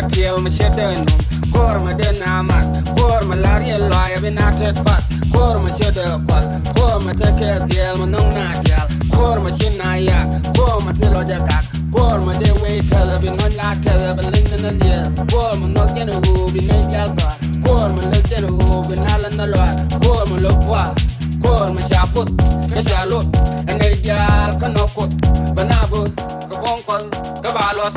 tiel ma chede num kor ma den amat kor ma lari loya binatet pat kor ma chede kwal kor ma teke tiel ma nong na tiel kor ma chin na ya kor ma tilo jagak kor ma de we tele bin non la tele bin ling na lia kor ma no gen hu bin ne dial ba kor ma le gen hu bin ala na lo kor ma lo kwa kor ma chaput ka chalot ene dial ka no kot banabut ka bonkol ka balos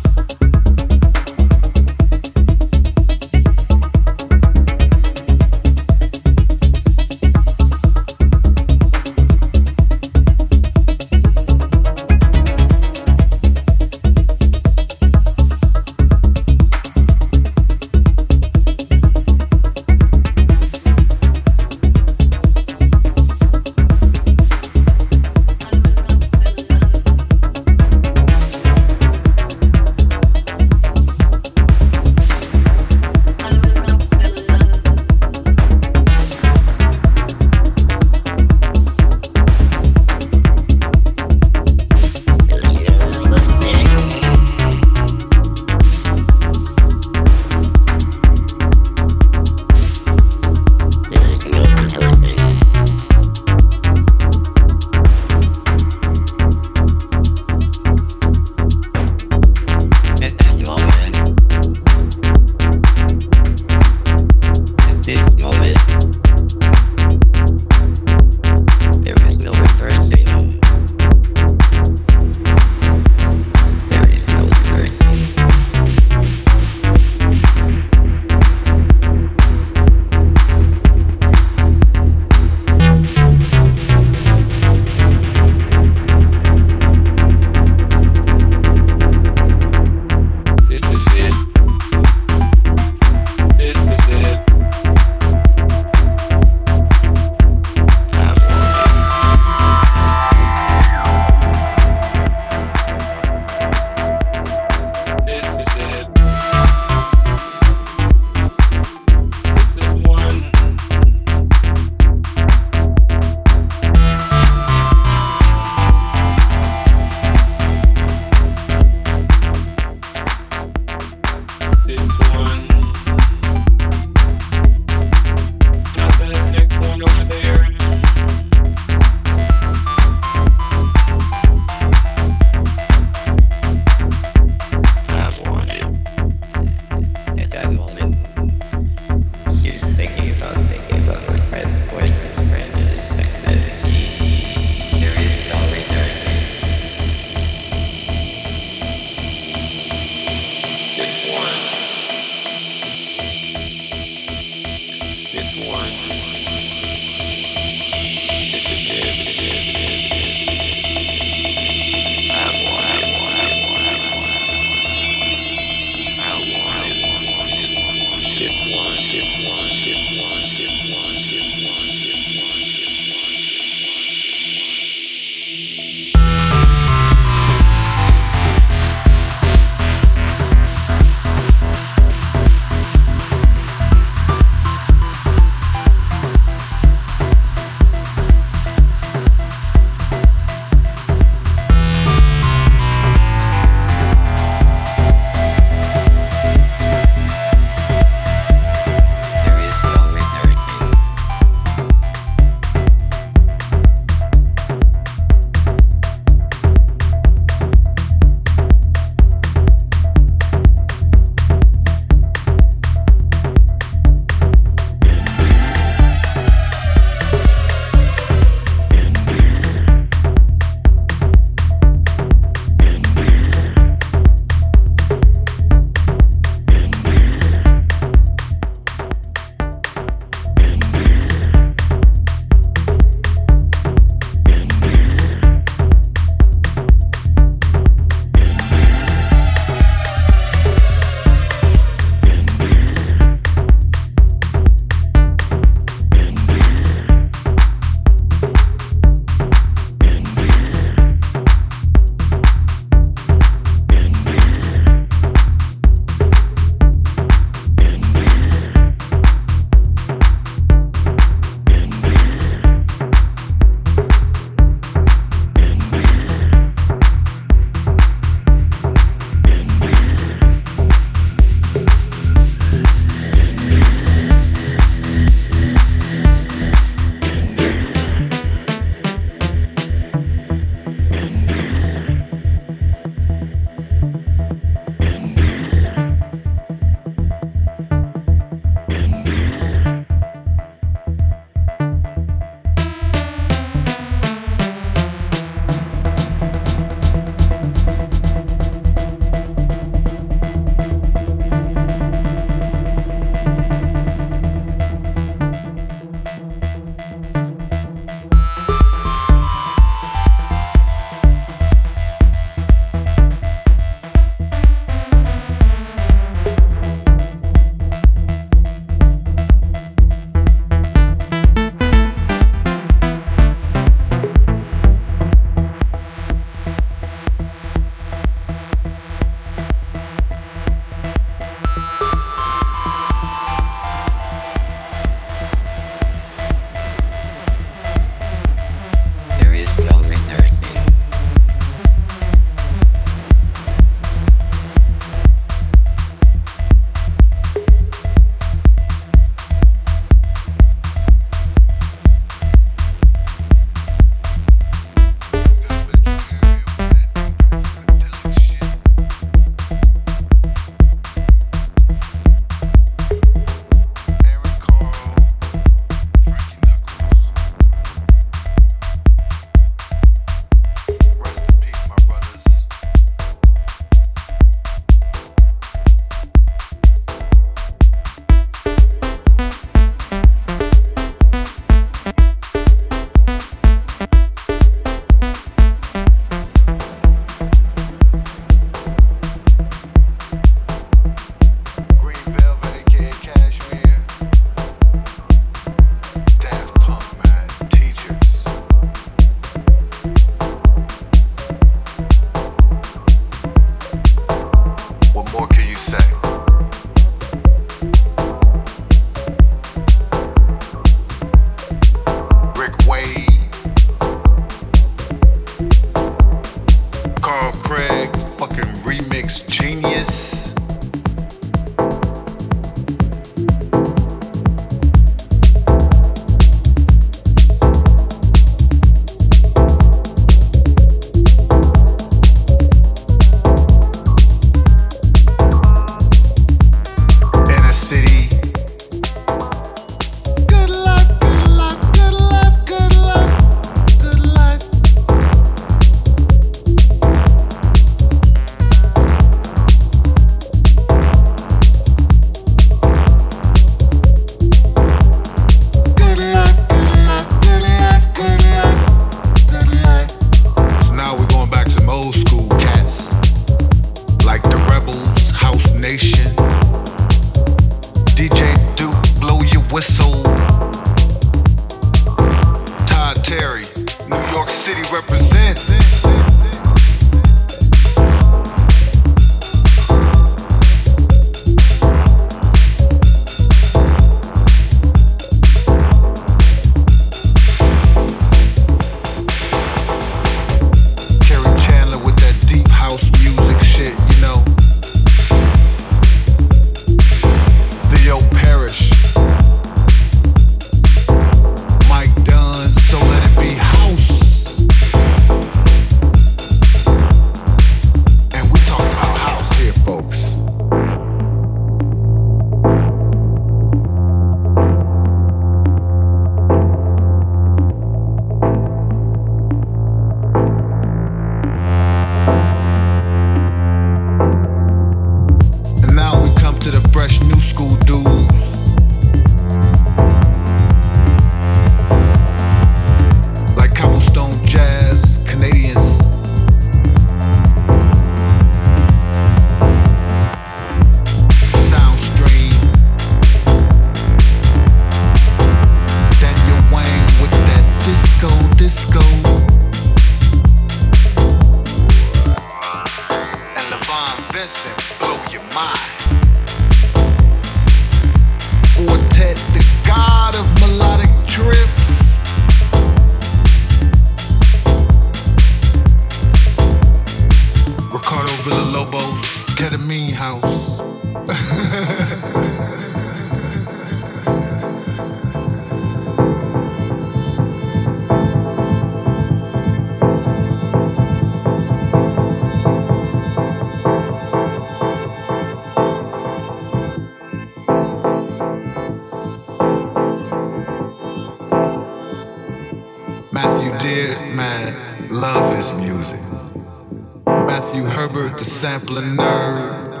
The sampler nerd.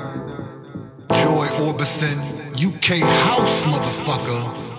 Joy Orbison, UK house motherfucker.